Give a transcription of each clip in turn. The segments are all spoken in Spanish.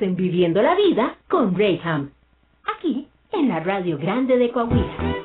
En Viviendo la Vida con Rayham. Aquí, en la Radio Grande de Coahuila.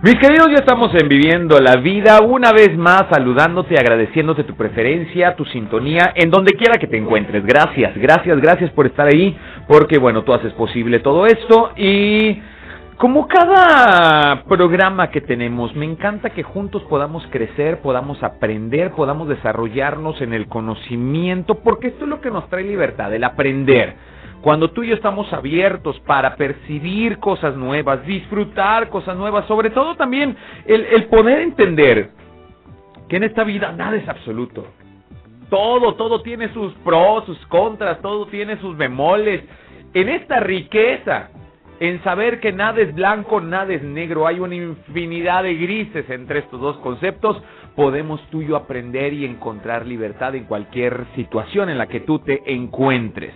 Mis queridos, ya estamos en Viviendo la Vida, una vez más saludándote, agradeciéndote tu preferencia, tu sintonía, en donde quiera que te encuentres. Gracias, gracias, gracias por estar ahí, porque bueno, tú haces posible todo esto y como cada programa que tenemos, me encanta que juntos podamos crecer, podamos aprender, podamos desarrollarnos en el conocimiento, porque esto es lo que nos trae libertad, el aprender. Cuando tú y yo estamos abiertos para percibir cosas nuevas, disfrutar cosas nuevas, sobre todo también el, el poder entender que en esta vida nada es absoluto. Todo, todo tiene sus pros, sus contras, todo tiene sus bemoles. En esta riqueza, en saber que nada es blanco, nada es negro, hay una infinidad de grises entre estos dos conceptos, podemos tú y yo aprender y encontrar libertad en cualquier situación en la que tú te encuentres.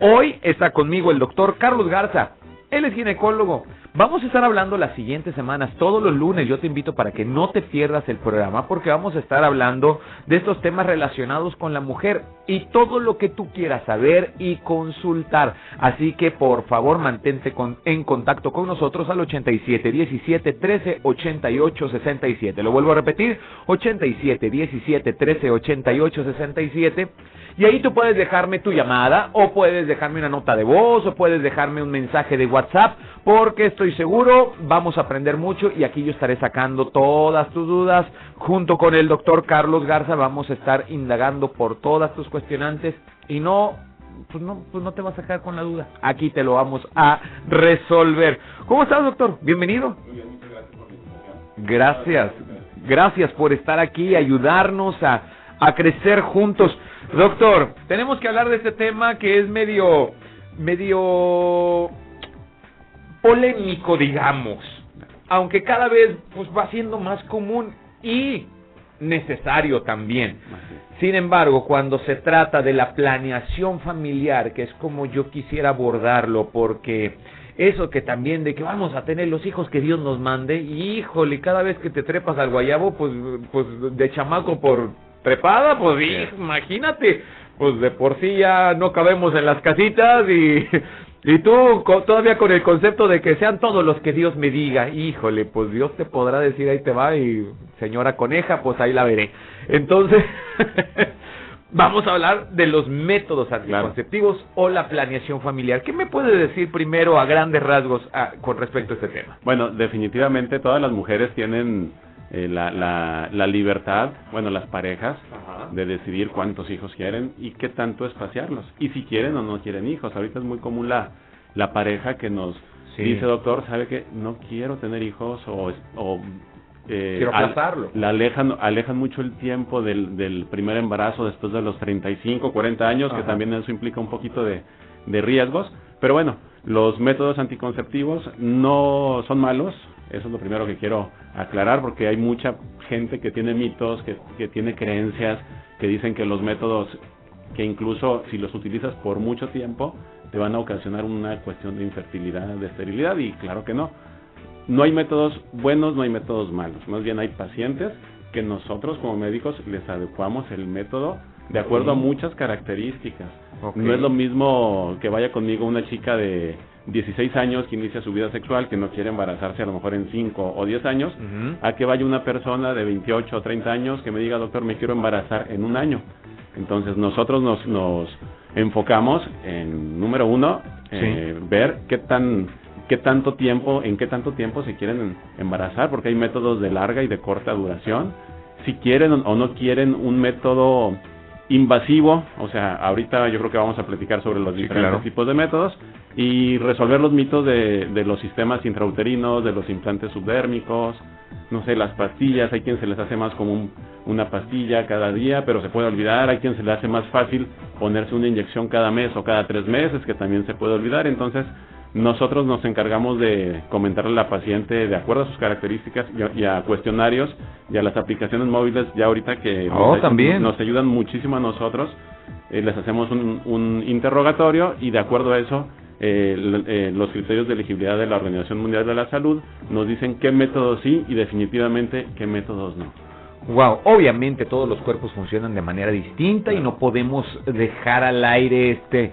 Hoy está conmigo el doctor Carlos Garza. Él es ginecólogo. Vamos a estar hablando las siguientes semanas, todos los lunes. Yo te invito para que no te pierdas el programa porque vamos a estar hablando de estos temas relacionados con la mujer y todo lo que tú quieras saber y consultar. Así que por favor mantente con, en contacto con nosotros al 87 17 13 88 67. Lo vuelvo a repetir, 87 17 13 88 67. Y ahí tú puedes dejarme tu llamada o puedes dejarme una nota de voz o puedes dejarme un mensaje de WhatsApp porque estoy seguro vamos a aprender mucho y aquí yo estaré sacando todas tus dudas junto con el doctor Carlos Garza vamos a estar indagando por todas tus cuestionantes y no pues no, pues no te vas a sacar con la duda. Aquí te lo vamos a resolver. ¿Cómo estás, doctor? Bienvenido. Gracias. Gracias por estar aquí, ayudarnos a, a crecer juntos. Doctor, tenemos que hablar de este tema que es medio, medio polémico, digamos. Aunque cada vez pues va siendo más común y necesario también. Sin embargo, cuando se trata de la planeación familiar, que es como yo quisiera abordarlo, porque eso que también de que vamos a tener los hijos que Dios nos mande, y híjole, cada vez que te trepas al guayabo, pues, pues de chamaco por trepada, pues imagínate, pues de por sí ya no cabemos en las casitas y, y tú todavía con el concepto de que sean todos los que Dios me diga, híjole, pues Dios te podrá decir ahí te va y señora coneja, pues ahí la veré. Entonces, vamos a hablar de los métodos anticonceptivos o la planeación familiar. ¿Qué me puede decir primero a grandes rasgos ah, con respecto a este tema? Bueno, definitivamente todas las mujeres tienen eh, la, la, la, libertad, bueno, las parejas, de decidir cuántos hijos quieren y qué tanto espaciarlos. Y si quieren o no quieren hijos. Ahorita es muy común la, la pareja que nos dice, doctor, sabe que no quiero tener hijos o... o eh, quiero casarlo. la alejan, alejan mucho el tiempo del, del primer embarazo después de los 35, 40 años, que también eso implica un poquito de, de riesgos. Pero bueno, Los métodos anticonceptivos no son malos, eso es lo primero que quiero aclarar porque hay mucha gente que tiene mitos, que, que tiene creencias, que dicen que los métodos que incluso si los utilizas por mucho tiempo te van a ocasionar una cuestión de infertilidad, de esterilidad y claro que no. No hay métodos buenos, no hay métodos malos, más bien hay pacientes que nosotros como médicos les adecuamos el método de acuerdo a muchas características. No es lo mismo que vaya conmigo una chica de 16 años que inicia su vida sexual, que no quiere embarazarse a lo mejor en 5 o 10 años, a que vaya una persona de 28 o 30 años que me diga, doctor, me quiero embarazar en un año. Entonces nosotros nos, nos enfocamos en, número uno, eh, ver qué tan qué tanto tiempo, en qué tanto tiempo se quieren embarazar, porque hay métodos de larga y de corta duración. Si quieren o no quieren un método invasivo, o sea, ahorita yo creo que vamos a platicar sobre los diferentes tipos de métodos y resolver los mitos de, de los sistemas intrauterinos, de los implantes subdérmicos, no sé, las pastillas, hay quien se les hace más como una pastilla cada día, pero se puede olvidar, hay quien se le hace más fácil ponerse una inyección cada mes o cada tres meses, que también se puede olvidar, entonces nosotros nos encargamos de comentarle a la paciente de acuerdo a sus características y a, cuestionarios y a las aplicaciones móviles ya ahorita que oh, nos, también. nos ayudan muchísimo a nosotros. Eh, les hacemos un, un, interrogatorio y de acuerdo a eso eh, eh, los criterios de elegibilidad de la Organización Mundial de la Salud nos dicen qué métodos sí y definitivamente qué métodos no. Wow, obviamente todos los cuerpos funcionan de manera distinta y no podemos dejar al aire este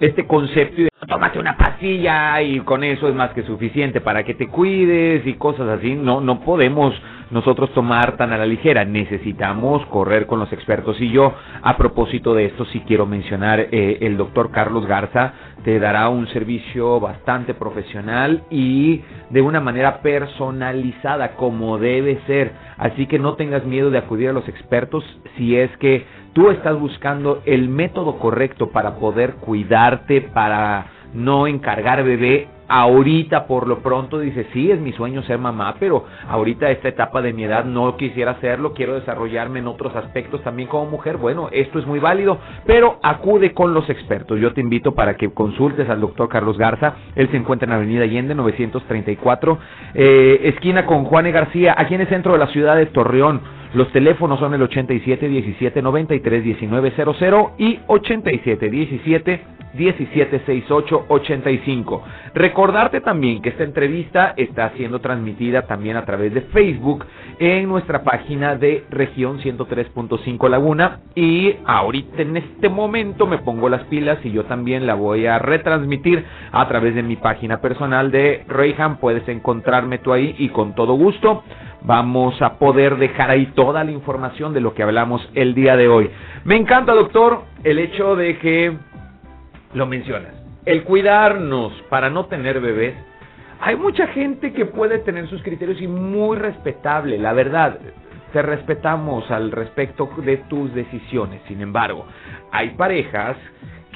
este concepto de tómate una pastilla y con eso es más que suficiente para que te cuides y cosas así. No, no podemos nosotros tomar tan a la ligera. Necesitamos correr con los expertos. Y yo, a propósito de esto, sí quiero mencionar, eh, el doctor Carlos Garza te dará un servicio bastante profesional y de una manera personalizada, como debe ser. Así que no tengas miedo de acudir a los expertos si es que tú estás buscando el método correcto para poder cuidarte, para no encargar bebé. Ahorita por lo pronto dice, sí, es mi sueño ser mamá, pero ahorita esta etapa de mi edad no quisiera hacerlo, quiero desarrollarme en otros aspectos también como mujer. Bueno, esto es muy válido, pero acude con los expertos. Yo te invito para que consultes al doctor Carlos Garza. Él se encuentra en Avenida Allende 934, eh, esquina con Juan García, aquí en el centro de la ciudad de Torreón. Los teléfonos son el 87 17 93 19 00 y 87 17 17 68 85. Recordarte también que esta entrevista está siendo transmitida también a través de Facebook en nuestra página de región 103.5 Laguna y ahorita en este momento me pongo las pilas y yo también la voy a retransmitir a través de mi página personal de Reyham. Puedes encontrarme tú ahí y con todo gusto vamos a poder dejar ahí toda la información de lo que hablamos el día de hoy. Me encanta, doctor, el hecho de que lo mencionas. El cuidarnos para no tener bebés. Hay mucha gente que puede tener sus criterios y muy respetable, la verdad. Te respetamos al respecto de tus decisiones. Sin embargo, hay parejas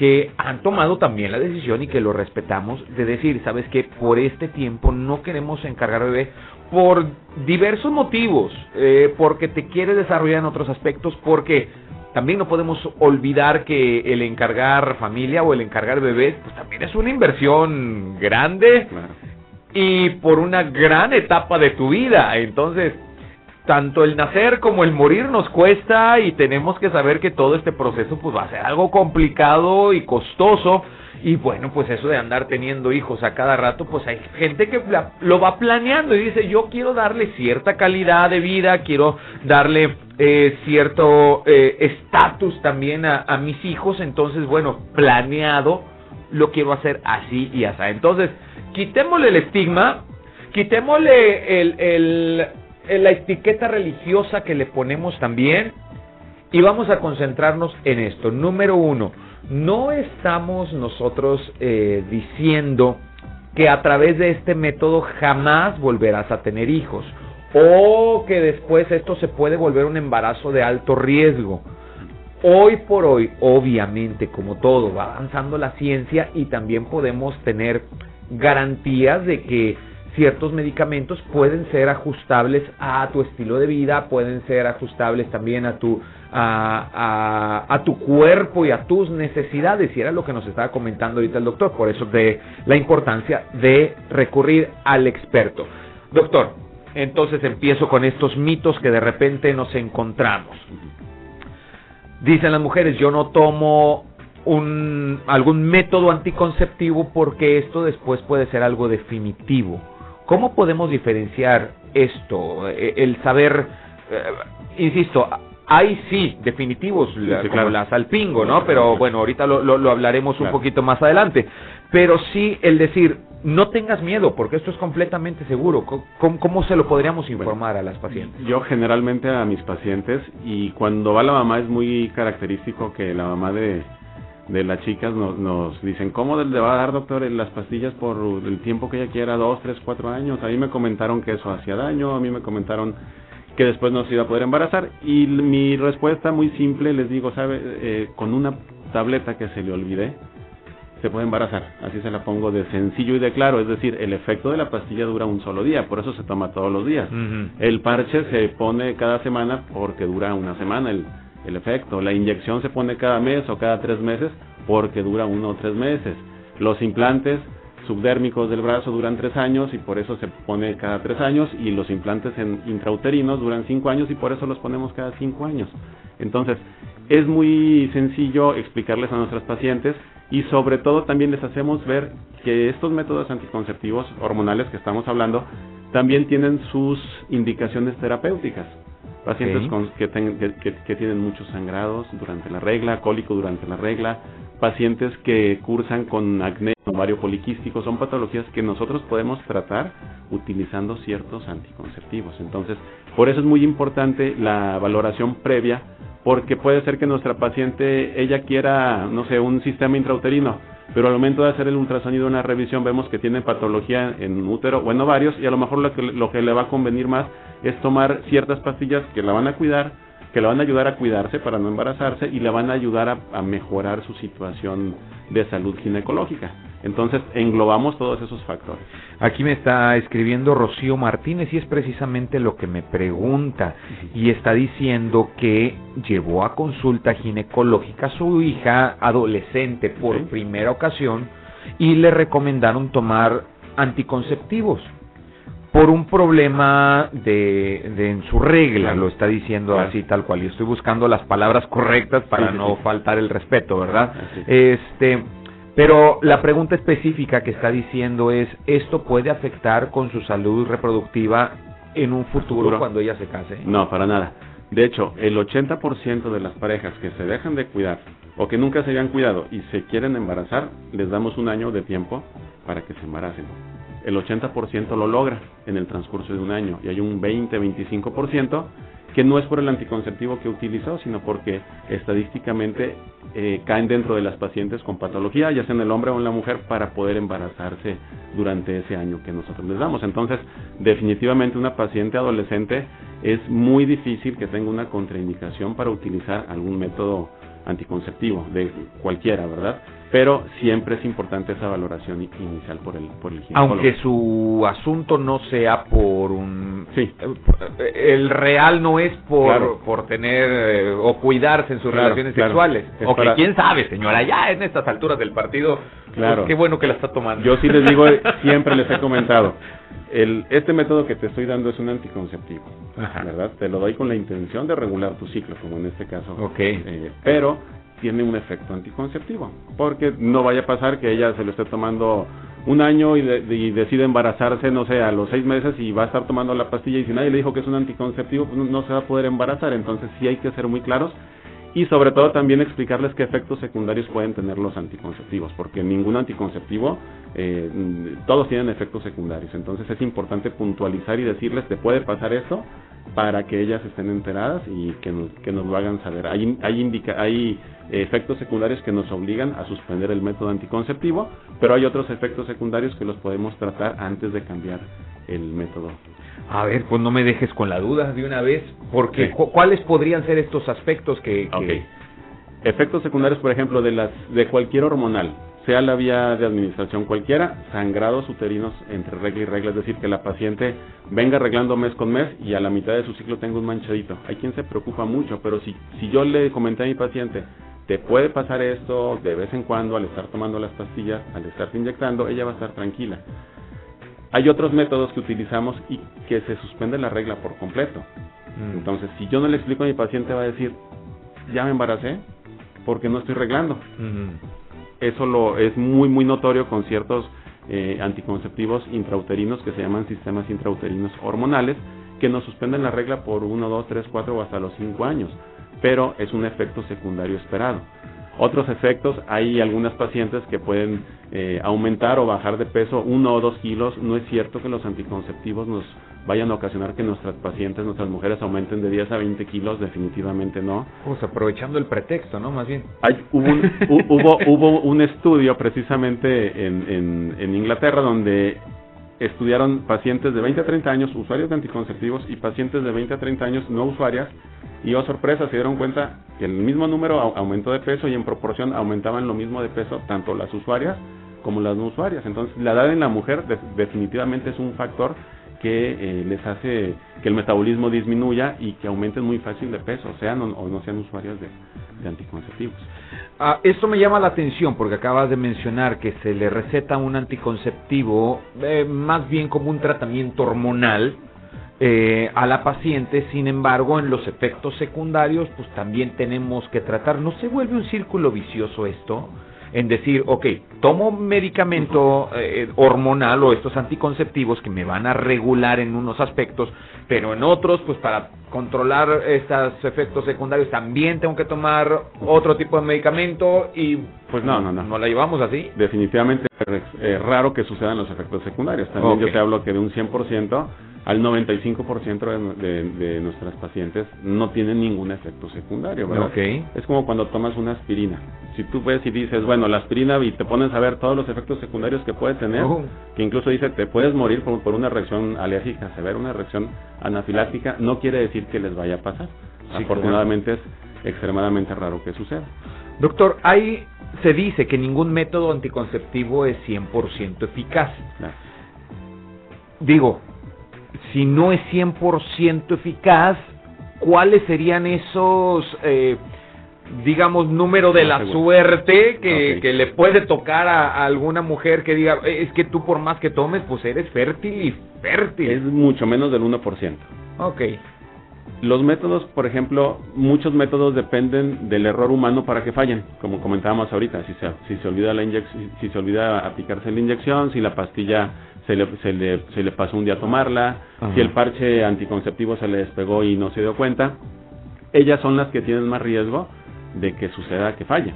que han tomado también la decisión y que lo respetamos de decir, sabes que por este tiempo no queremos encargar bebé por diversos motivos, eh, porque te quiere desarrollar en otros aspectos, porque también no podemos olvidar que el encargar familia o el encargar bebés, pues también es una inversión grande y por una gran etapa de tu vida. Entonces, tanto el nacer como el morir nos cuesta y tenemos que saber que todo este proceso pues va a ser algo complicado y costoso y bueno, pues eso de andar teniendo hijos a cada rato, pues hay gente que lo va planeando y dice, yo quiero darle cierta calidad de vida, quiero darle eh, cierto eh, estatus también a, mis hijos, entonces bueno, planeado, lo quiero hacer así y así. Entonces, quitémosle el estigma, quitémosle el, la etiqueta religiosa que le ponemos también y vamos a concentrarnos en esto. Número uno, no estamos nosotros eh, diciendo que a través de este método jamás volverás a tener hijos o que después esto se puede volver un embarazo de alto riesgo. Hoy por hoy, obviamente, como todo, va avanzando la ciencia y también podemos tener garantías de que ciertos medicamentos pueden ser ajustables a tu estilo de vida, pueden ser ajustables también a tu a, a, tu cuerpo y a tus necesidades. Y era lo que nos estaba comentando ahorita el doctor. Por eso de la importancia de recurrir al experto. Doctor, entonces empiezo con estos mitos que de repente nos encontramos. Dicen las mujeres, yo no tomo un, algún método anticonceptivo porque esto después puede ser algo definitivo. ¿Cómo podemos diferenciar esto? E, el saber, eh, insisto, hay sí definitivos, como la salpingo, ¿no? Pero bueno, ahorita lo, lo, hablaremos un poquito más adelante. Pero sí el decir, no tengas miedo, porque esto es completamente seguro. ¿Cómo, se lo podríamos informar a las pacientes? Yo generalmente a mis pacientes, y cuando va la mamá es muy característico que la mamá de, de las chicas nos, nos dicen, ¿cómo le va a dar, doctor, las pastillas por el tiempo que ella quiera, dos, tres, cuatro años? A mí me comentaron que eso hacía daño, a mí me comentaron que después no se iba a poder embarazar. Y mi respuesta muy simple, les digo, ¿sabe? Eh, con una tableta que se le olvide, se puede embarazar. Así se la pongo de sencillo y de claro. Es decir, el efecto de la pastilla dura un solo día, por eso se toma todos los días. El parche se pone cada semana porque dura una semana el, el efecto. La inyección se pone cada mes o cada tres meses porque dura uno o tres meses. Los implantes subdérmicos del brazo duran tres años y por eso se pone cada tres años y los implantes en intrauterinos duran cinco años y por eso los ponemos cada cinco años. Entonces, es muy sencillo explicarles a nuestras pacientes y sobre todo también les hacemos ver que estos métodos anticonceptivos hormonales que estamos hablando también tienen sus indicaciones terapéuticas. Pacientes con, que, que, tienen muchos sangrados durante la regla, cólico durante la regla, pacientes que cursan con acné, ovario poliquístico, son patologías que nosotros podemos tratar utilizando ciertos anticonceptivos. Entonces, por eso es muy importante la valoración previa porque puede ser que nuestra paciente, ella quiera, no sé, un sistema intrauterino, pero al momento de hacer el ultrasonido, una revisión, vemos que tiene patología en útero o en ovarios y a lo mejor lo que, lo que le va a convenir más es tomar ciertas pastillas que la van a cuidar, que le van a ayudar a cuidarse para no embarazarse y le van a ayudar a mejorar su situación de salud ginecológica. Entonces englobamos todos esos factores. Aquí me está escribiendo Rocío Martínez y es precisamente lo que me pregunta y está diciendo que llevó a consulta ginecológica a su hija adolescente por primera ocasión y le recomendaron tomar anticonceptivos por un problema de, de en su regla, lo está diciendo así tal cual. Y estoy buscando las palabras correctas para no faltar el respeto, ¿verdad? Este pero la pregunta específica que está diciendo es, ¿esto puede afectar con su salud reproductiva en un futuro, cuando ella se case? No, para nada. De hecho, el 80% de las parejas que se dejan de cuidar o que nunca se habían cuidado y se quieren embarazar, les damos un año de tiempo para que se embaracen. El 80% lo logra en el transcurso de un año y hay un 20-25% que no es por el anticonceptivo que utilizó, sino porque estadísticamente eh, caen dentro de las pacientes con patología, ya sea en el hombre o en la mujer, para poder embarazarse durante ese año que nosotros les damos. Entonces, definitivamente una paciente adolescente es muy difícil que tenga una contraindicación para utilizar algún método anticonceptivo de cualquiera, ¿verdad? Pero siempre es importante esa valoración inicial por el por el ginecólogo. Aunque su asunto no sea por un sí, el real no es por por tener eh, o cuidarse en sus relaciones sexuales, o que quién sabe, señora, ya en estas alturas del partido, pues, claro. qué bueno que la está tomando. Yo sí les digo, siempre les he comentado, el, este método que te estoy dando es un anticonceptivo, ¿verdad? Te lo doy con la intención de regular tu ciclo, como en este caso. Ok. Eh, pero tiene un efecto anticonceptivo, porque no vaya a pasar que ella se lo esté tomando un año y, decide embarazarse, no sé, a los seis meses y va a estar tomando la pastilla y si nadie le dijo que es un anticonceptivo, pues no se va a poder embarazar, entonces sí hay que ser muy claros y sobre todo también explicarles qué efectos secundarios pueden tener los anticonceptivos, porque ningún anticonceptivo, eh, todos tienen efectos secundarios, entonces es importante puntualizar y decirles, te puede pasar esto, para que ellas estén enteradas y que nos, que nos lo hagan saber. Hay, hay, indica, hay efectos secundarios que nos obligan a suspender el método anticonceptivo, pero hay otros efectos secundarios que los podemos tratar antes de cambiar el método. A ver, pues no me dejes con la duda de una vez, porque ¿cuáles podrían ser estos aspectos que, Efectos secundarios, por ejemplo, de las de cualquier hormonal, sea la vía de administración cualquiera, sangrados uterinos entre regla y regla, es decir, que la paciente venga arreglando mes con mes y a la mitad de su ciclo tenga un manchadito. Hay quien se preocupa mucho, pero si, si yo le comenté a mi paciente, te puede pasar esto de vez en cuando al estar tomando las pastillas, al estarte inyectando, ella va a estar tranquila. Hay otros métodos que utilizamos y que se suspende la regla por completo. Mm. Entonces, si yo no le explico a mi paciente, va a decir, ya me embaracé porque no estoy reglando. Eso lo es muy, muy notorio con ciertos eh, anticonceptivos intrauterinos que se llaman sistemas intrauterinos hormonales, que nos suspenden la regla por 1, 2, 3, 4 o hasta los 5 años, pero es un efecto secundario esperado. Otros efectos, hay algunas pacientes que pueden eh, aumentar o bajar de peso 1 o 2 kilos. No es cierto que los anticonceptivos nos vayan a ocasionar que nuestras pacientes, nuestras mujeres aumenten de 10 a 20 kilos, definitivamente no. Pues aprovechando el pretexto, ¿no? Más bien. Hay, hubo, un, hubo, hubo un estudio precisamente en, en, Inglaterra donde estudiaron pacientes de 20 a 30 años, usuarios de anticonceptivos, y pacientes de 20 a 30 años no usuarias, y oh sorpresa, se dieron cuenta que el mismo número aumentó de peso y en proporción aumentaban lo mismo de peso tanto las usuarias como las no usuarias. Entonces, la edad en la mujer definitivamente es un factor que eh, les hace que el metabolismo disminuya y que aumenten muy fácil de peso, sean o, no sean usuarios de, anticonceptivos. Ah, esto me llama la atención porque acabas de mencionar que se le receta un anticonceptivo eh, más bien como un tratamiento hormonal eh, a la paciente, sin embargo en los efectos secundarios pues también tenemos que tratar, ¿no se vuelve un círculo vicioso esto? En decir, ok, tomo medicamento eh, hormonal o estos anticonceptivos que me van a regular en unos aspectos, pero en otros, pues para controlar estos efectos secundarios también tengo que tomar otro tipo de medicamento y pues no, no, no. ¿No la llevamos así? Definitivamente es raro que sucedan los efectos secundarios. También yo te hablo que de un 100% al 95% de, de, nuestras pacientes no tienen ningún efecto secundario, ¿verdad? Okay. Es como cuando tomas una aspirina. Si tú ves y dices, bueno, la aspirina y te pones a ver todos los efectos secundarios que puede tener, oh. que incluso dice, te puedes morir por, por, una reacción alérgica severa, una reacción anafiláctica, no quiere decir que les vaya a pasar. Afortunadamente es extremadamente raro que suceda. Doctor, ahí se dice que ningún método anticonceptivo es 100% eficaz. Digo, si no es 100% eficaz, ¿cuáles serían esos, eh, digamos, número de la suerte que, le puede tocar a, alguna mujer que diga, eh, es que tú por más que tomes, pues eres fértil y fértil? Es mucho menos del 1%. Ok. Los métodos, por ejemplo, muchos métodos dependen del error humano para que fallen, como comentábamos ahorita, si se, si se olvida la si se olvida aplicarse la inyección, si la pastilla se le, se le, se le pasó un día a tomarla, si el parche anticonceptivo se le despegó y no se dio cuenta, ellas son las que tienen más riesgo de que suceda que falle.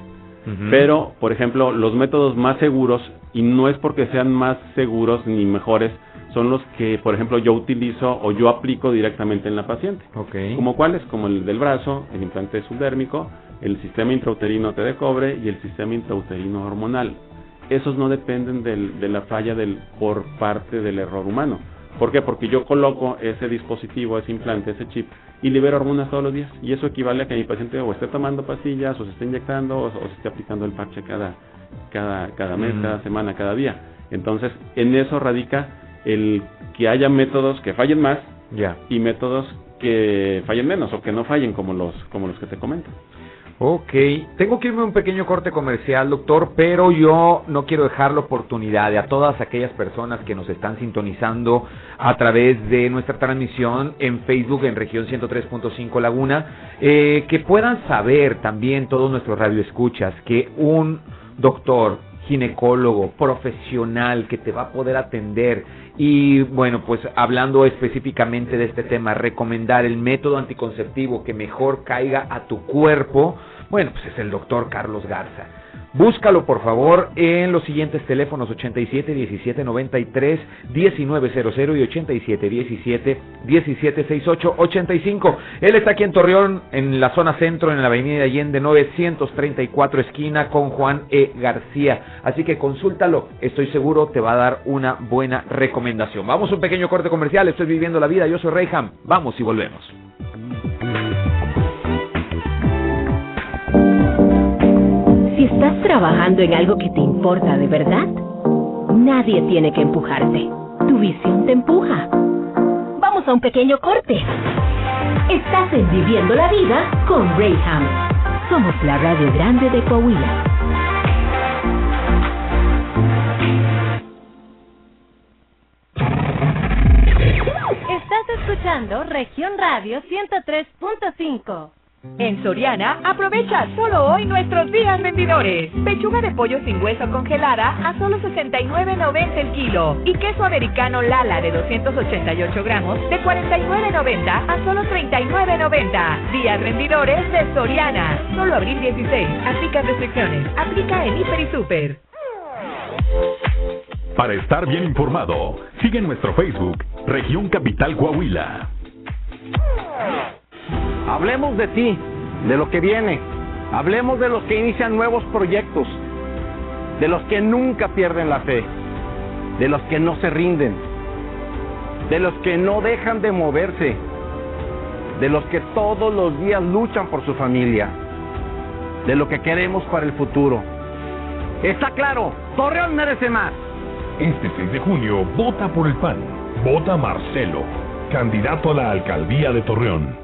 Pero, por ejemplo, los métodos más seguros, y no es porque sean más seguros ni mejores, son los que, por ejemplo, yo utilizo o yo aplico directamente en la paciente. Okay. ¿Como cuáles? Como el del brazo, el implante subdérmico, el sistema intrauterino T de cobre y el sistema intrauterino hormonal. Esos no dependen del, de la falla del, por parte del error humano. ¿Por qué? Porque yo coloco ese dispositivo, ese implante, ese chip y libero hormonas todos los días. Y eso equivale a que mi paciente o esté tomando pastillas, o se esté inyectando, o, se esté aplicando el parche cada, cada, cada mes, cada semana, cada día. Entonces, en eso radica el que haya métodos que fallen más y métodos que fallen menos o que no fallen como los, como los que te comento. Ok, tengo que irme un pequeño corte comercial, doctor, pero yo no quiero dejar la oportunidad de a todas aquellas personas que nos están sintonizando a través de nuestra transmisión en Facebook en región 103.5 Laguna, eh, que puedan saber también todos nuestros radioescuchas que un doctor ginecólogo profesional que te va a poder atender y bueno, pues hablando específicamente de este tema, recomendar el método anticonceptivo que mejor caiga a tu cuerpo, bueno, pues es el doctor Carlos Garza. Búscalo por favor en los siguientes teléfonos 87 17 93 1900 y 87 17 17 68 85. Él está aquí en Torreón, en la zona centro, en la avenida Allende 934 esquina con Juan E. García. Así que consúltalo, estoy seguro te va a dar una buena recomendación. Vamos a un pequeño corte comercial, estoy viviendo la vida, yo soy Reyham. Vamos y volvemos. ¿Estás trabajando en algo que te importa de verdad? Nadie tiene que empujarte. Tu visión te empuja. Vamos a un pequeño corte. Estás en Viviendo la Vida con Rayham. Somos la radio grande de Coahuila. Estás escuchando Región Radio 103.5. En Soriana, aprovecha solo hoy nuestros días vendidores. Pechuga de pollo sin hueso congelada a solo 69.90 el kilo. Y queso americano Lala de 288 gramos de 49.90 a solo 39.90. Días vendidores de Soriana. Solo abril 16. Aplica restricciones. Aplica en Hiper y Super. Para estar bien informado, sigue nuestro Facebook, Región Capital Coahuila. Hablemos de ti, de lo que viene. Hablemos de los que inician nuevos proyectos, de los que nunca pierden la fe, de los que no se rinden, de los que no dejan de moverse, de los que todos los días luchan por su familia, de lo que queremos para el futuro. Está claro, Torreón merece más. Este 6 de junio, vota por el PAN. Vota Marcelo, candidato a la alcaldía de Torreón.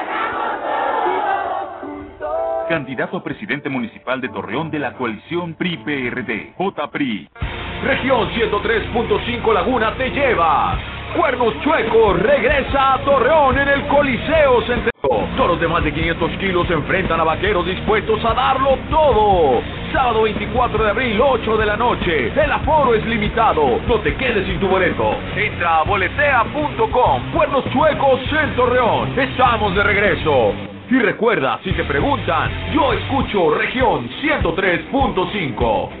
Candidato a presidente municipal de Torreón de la coalición PRI-PRD, JPRI. Región 103.5 Laguna te lleva. Cuernos Chuecos regresa a Torreón en el Coliseo Centro. Toros de más de 500 kilos se enfrentan a vaqueros dispuestos a darlo todo. Sábado 24 de abril, 8 de la noche. El aforo es limitado. No te quedes sin tu boleto. Entra a boletea.com. Cuernos Chuecos en Torreón. Estamos de regreso. Y recuerda, si te preguntan, yo escucho región 103.5.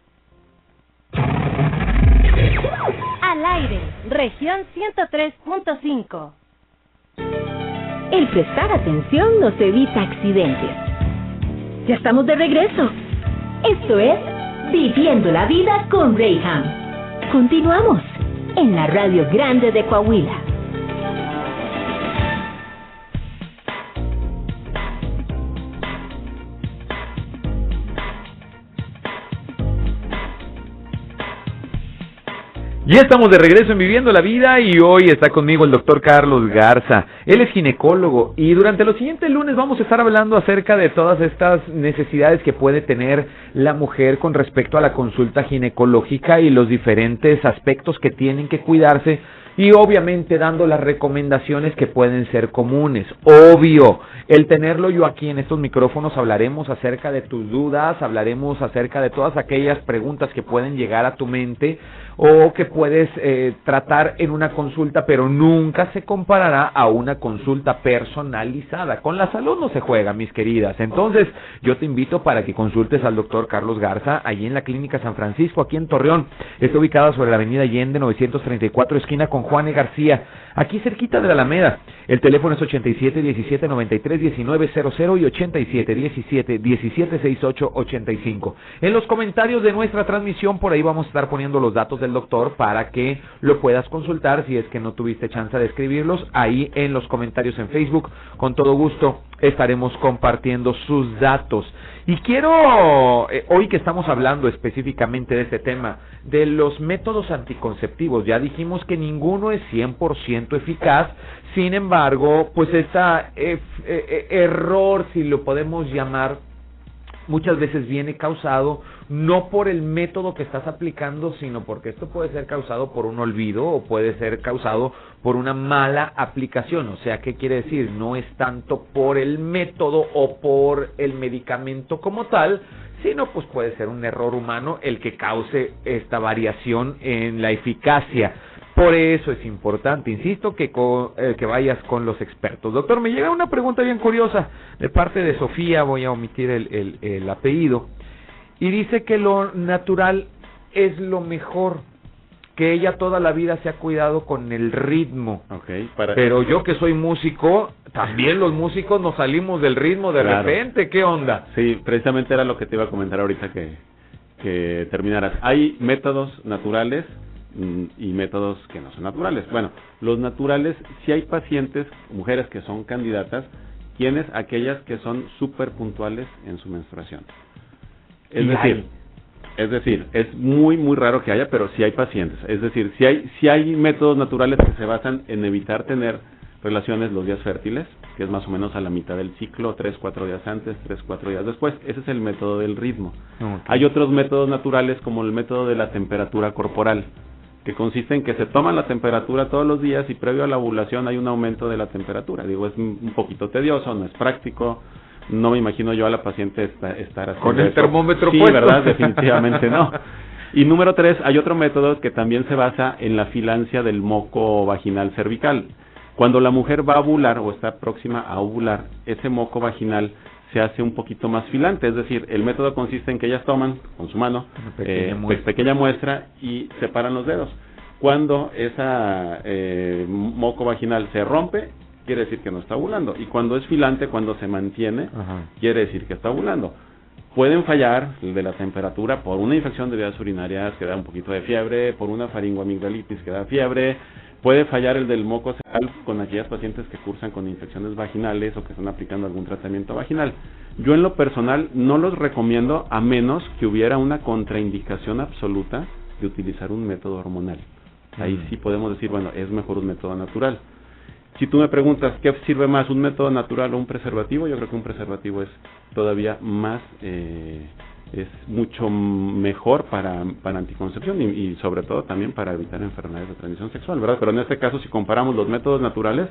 Al aire, región 103.5. El prestar atención nos evita accidentes. Ya estamos de regreso. Esto es Viviendo la Vida con Rayham. Continuamos en la Radio Grande de Coahuila. Ya estamos de regreso en Viviendo la Vida y hoy está conmigo el doctor Carlos Garza. Él es ginecólogo y durante los siguientes lunes vamos a estar hablando acerca de todas estas necesidades que puede tener la mujer con respecto a la consulta ginecológica y los diferentes aspectos que tienen que cuidarse y obviamente dando las recomendaciones que pueden ser comunes. Obvio, el tenerlo yo aquí en estos micrófonos hablaremos acerca de tus dudas, hablaremos acerca de todas aquellas preguntas que pueden llegar a tu mente o que puedes eh, tratar en una consulta, pero nunca se comparará a una consulta personalizada. Con la salud no se juega, mis queridas. Entonces, yo te invito para que consultes al doctor Carlos Garza, allí en la Clínica San Francisco, aquí en Torreón. Está ubicada sobre la Avenida Allende, 934, esquina con Juan e. García, aquí cerquita de la Alameda. El teléfono es 87 17 93 19 00 y 87 17 17 68 85. En los comentarios de nuestra transmisión, por ahí vamos a estar poniendo los datos del doctor para que lo puedas consultar si es que no tuviste chance de escribirlos ahí en los comentarios en Facebook. Con todo gusto estaremos compartiendo sus datos. Y quiero, eh, hoy que estamos hablando específicamente de este tema, de los métodos anticonceptivos, ya dijimos que ninguno es 100% eficaz, sin embargo, pues este error, si lo podemos llamar, muchas veces viene causado no por el método que estás aplicando, sino porque esto puede ser causado por un olvido o puede ser causado por una mala aplicación. O sea, ¿qué quiere decir? No es tanto por el método o por el medicamento como tal, sino pues puede ser un error humano el que cause esta variación en la eficacia. Por eso es importante, insisto, que, eh, que vayas con los expertos. Doctor, me llega una pregunta bien curiosa de parte de Sofía, voy a omitir el, el, apellido, y dice que lo natural es lo mejor, que ella toda la vida se ha cuidado con el ritmo. Pero yo que soy músico, también los músicos nos salimos del ritmo de repente, ¿qué onda? Sí, precisamente era lo que te iba a comentar ahorita que, que terminaras. Hay métodos naturales y métodos que no son naturales. Bueno, los naturales, si hay pacientes, mujeres que son candidatas, tienes aquellas que son súper puntuales en su menstruación. Es decir, es decir, es muy muy raro que haya, pero sí hay pacientes. Es decir, si hay si hay métodos naturales que se basan en evitar tener relaciones los días fértiles, que es más o menos a la mitad del ciclo, tres, cuatro días antes, tres, cuatro días después. Ese es el método del ritmo. Hay otros métodos naturales como el método de la temperatura corporal que consiste en que se toma la temperatura todos los días y previo a la ovulación hay un aumento de la temperatura. Digo, es un poquito tedioso, no es práctico. No me imagino yo a la paciente estar, así. Con el termómetro Sí, ¿verdad? Definitivamente no. Y número tres, hay otro método que también se basa en la filancia del moco vaginal cervical. Cuando la mujer va a ovular o está próxima a ovular, ese moco vaginal se hace un poquito más filante, es decir, el método consiste en que ellas toman con su mano pequeña, eh, pues, muestra. pequeña muestra y separan los dedos. Cuando esa eh, moco vaginal se rompe, quiere decir que no está ovulando. Y cuando es filante, cuando se mantiene, quiere decir que está ovulando. Pueden fallar de la temperatura por una infección de vías urinarias que da un poquito de fiebre, por una faringoamigdalitis que da fiebre, Puede fallar el del moco cerebral con aquellas pacientes que cursan con infecciones vaginales o que están aplicando algún tratamiento vaginal. Yo en lo personal no los recomiendo a menos que hubiera una contraindicación absoluta de utilizar un método hormonal. Ahí mm. sí podemos decir, bueno, es mejor un método natural. Si tú me preguntas qué sirve más, un método natural o un preservativo, yo creo que un preservativo es todavía más eh, es mucho mejor para, para anticoncepción y, sobre todo también para evitar enfermedades de transmisión sexual, ¿verdad? Pero en este caso, si comparamos los métodos naturales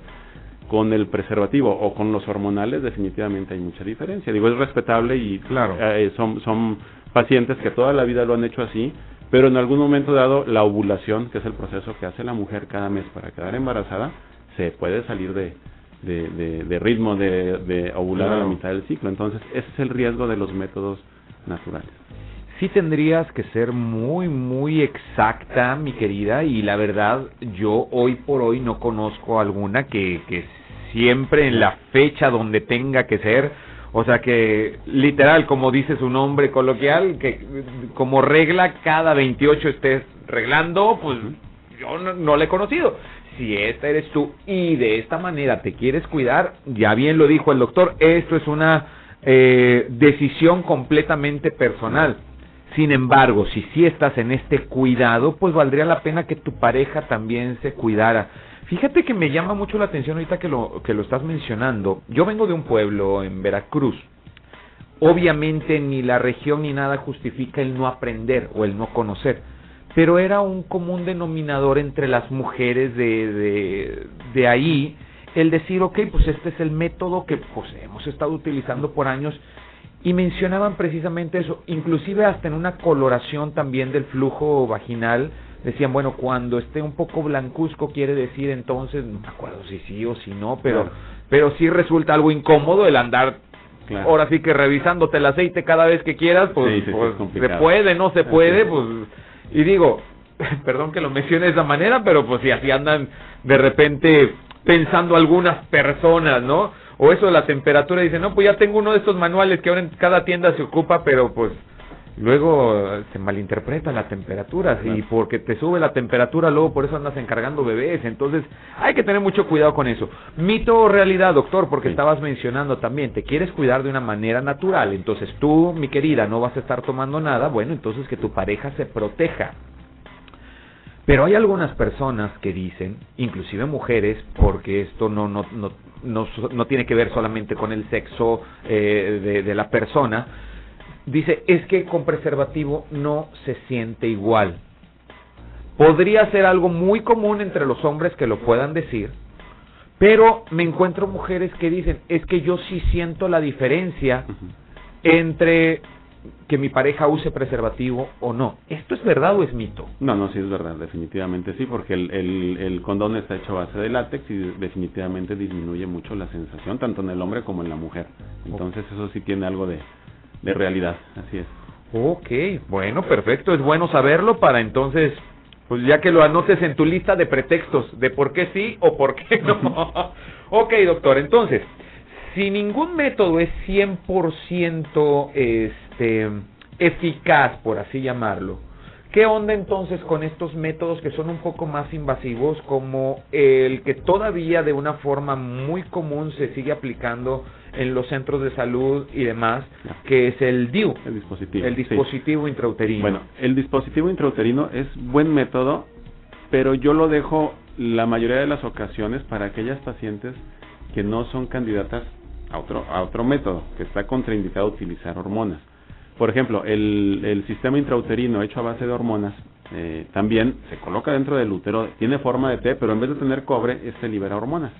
con el preservativo o con los hormonales, definitivamente hay mucha diferencia. Digo, es respetable y claro. Eh, son, son pacientes que toda la vida lo han hecho así, pero en algún momento dado la ovulación, que es el proceso que hace la mujer cada mes para quedar embarazada, se puede salir de, de, de, ritmo de, de ovular a la mitad del ciclo. Entonces, ese es el riesgo de los métodos naturales. Sí tendrías que ser muy, muy exacta, mi querida, y la verdad, yo hoy por hoy no conozco alguna que, que siempre en la fecha donde tenga que ser, o sea que literal, como dice su nombre coloquial, que como regla cada 28 estés reglando, pues yo no, no le he conocido. Si esta eres tú y de esta manera te quieres cuidar, ya bien lo dijo el doctor, esto es una eh, decisión completamente personal. Sin embargo, si sí estás en este cuidado, pues valdría la pena que tu pareja también se cuidara. Fíjate que me llama mucho la atención ahorita que lo, que lo estás mencionando. Yo vengo de un pueblo en Veracruz. Obviamente ni la región ni nada justifica el no aprender o el no conocer, pero era un común denominador entre las mujeres de, de, de ahí el decir, ok, pues este es el método que pues, hemos estado utilizando por años. Y mencionaban precisamente eso, inclusive hasta en una coloración también del flujo vaginal, decían, bueno, cuando esté un poco blancuzco quiere decir entonces, no me acuerdo si sí o si no, pero, pero sí resulta algo incómodo el andar ahora sí que revisándote el aceite cada vez que quieras, pues, pues se puede, no se puede, pues, y digo, perdón que lo mencione de esa manera, pero pues si así andan de repente pensando algunas personas, ¿no? O eso de la temperatura, dicen, no, pues ya tengo uno de estos manuales que ahora en cada tienda se ocupa, pero pues luego se malinterpreta la temperatura, y porque te sube la temperatura, luego por eso andas encargando bebés, entonces hay que tener mucho cuidado con eso. Mito o realidad, doctor, porque estabas mencionando también, te quieres cuidar de una manera natural, entonces tú, mi querida, no vas a estar tomando nada, bueno, entonces que tu pareja se proteja. Pero hay algunas personas que dicen, inclusive mujeres, porque esto no, no, no, no, no tiene que ver solamente con el sexo eh, de, de, la persona, dice, es que con preservativo no se siente igual. Podría ser algo muy común entre los hombres que lo puedan decir, pero me encuentro mujeres que dicen, es que yo sí siento la diferencia entre que mi pareja use preservativo o no. ¿Esto es verdad o es mito? No, no, sí es verdad, definitivamente sí, porque el, el, el condón está hecho a base de látex y definitivamente disminuye mucho la sensación, tanto en el hombre como en la mujer. Entonces eso sí tiene algo de, de realidad, así es. Ok, bueno, perfecto, es bueno saberlo para entonces, pues ya que lo anotes en tu lista de pretextos, de por qué sí o por qué no. ok, doctor, entonces, si ningún método es 100% este, eficaz, por así llamarlo, ¿qué onda entonces con estos métodos que son un poco más invasivos, como el que todavía de una forma muy común se sigue aplicando en los centros de salud y demás, que es el DIU, el dispositivo, el dispositivo intrauterino? Bueno, el dispositivo intrauterino es buen método, pero yo lo dejo la mayoría de las ocasiones para aquellas pacientes que no son candidatas a otro, a otro método, que está contraindicado utilizar hormonas. Por ejemplo, el, el sistema intrauterino hecho a base de hormonas eh, también se coloca dentro del útero, tiene forma de T, pero en vez de tener cobre, este libera hormonas.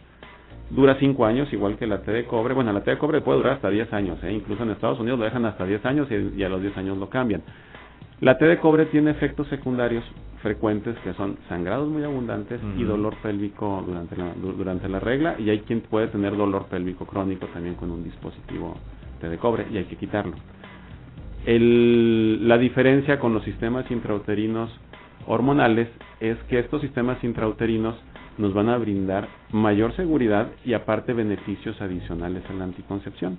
Dura 5 años, igual que la T de cobre. Bueno, la T de cobre puede durar hasta 10 años, ¿eh? incluso en Estados Unidos lo dejan hasta 10 años y, y a los 10 años lo cambian. La T de cobre tiene efectos secundarios frecuentes que son sangrados muy abundantes y dolor pélvico durante la, durante la regla y hay quien puede tener dolor pélvico crónico también con un dispositivo T de cobre y hay que quitarlo. El, la diferencia con los sistemas intrauterinos hormonales es que estos sistemas intrauterinos nos van a brindar mayor seguridad y aparte beneficios adicionales en la anticoncepción.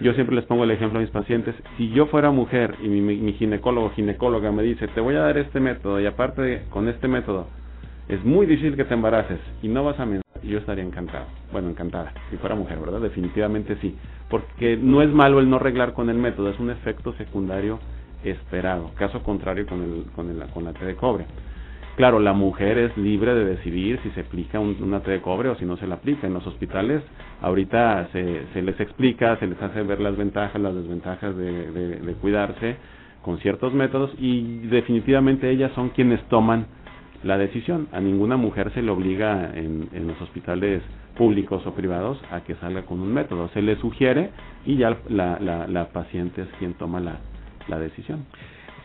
Yo siempre les pongo el ejemplo a mis pacientes. Si yo fuera mujer y mi, mi ginecólogo ginecóloga me dice, te voy a dar este método y aparte con este método es muy difícil que te embaraces y no vas a menstruar, yo estaría encantado. Bueno, encantada. Si fuera mujer, ¿verdad? Definitivamente sí. Porque no es malo el no arreglar con el método, es un efecto secundario esperado. Caso contrario con, el, con, el, con la T de cobre. Claro, la mujer es libre de decidir si se aplica un, una T de cobre o si no se la aplica. En los hospitales ahorita se, se les explica, se les hace ver las ventajas, las desventajas de, de, de cuidarse con ciertos métodos y definitivamente ellas son quienes toman la decisión. A ninguna mujer se le obliga en, en los hospitales públicos o privados a que salga con un método. Se le sugiere y ya la, la, la paciente es quien toma la, la decisión.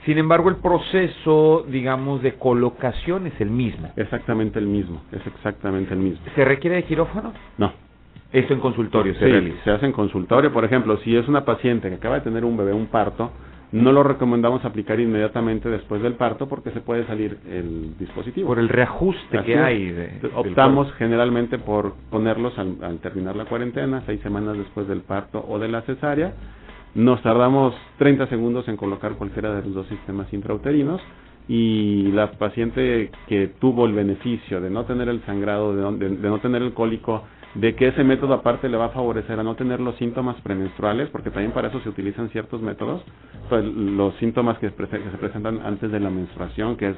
Sin embargo, el proceso, digamos, de colocación es el mismo. Exactamente el mismo, es exactamente el mismo. ¿Se requiere de quirófano? No. Esto en consultorio se sí, realiza. se hace en consultorio. Por ejemplo, si es una paciente que acaba de tener un bebé, un parto, no lo recomendamos aplicar inmediatamente después del parto porque se puede salir el dispositivo. Por el reajuste Así que hay. De, Optamos generalmente por ponerlos al, al terminar la cuarentena, seis semanas después del parto o de la cesárea. Nos tardamos 30 segundos en colocar cualquiera de los dos sistemas intrauterinos y la paciente que tuvo el beneficio de no tener el sangrado, de no, de, de no tener el cólico, de que ese método aparte le va a favorecer a no tener los síntomas premenstruales, porque también para eso se utilizan ciertos métodos, pues los síntomas que, que se presentan antes de la menstruación, que es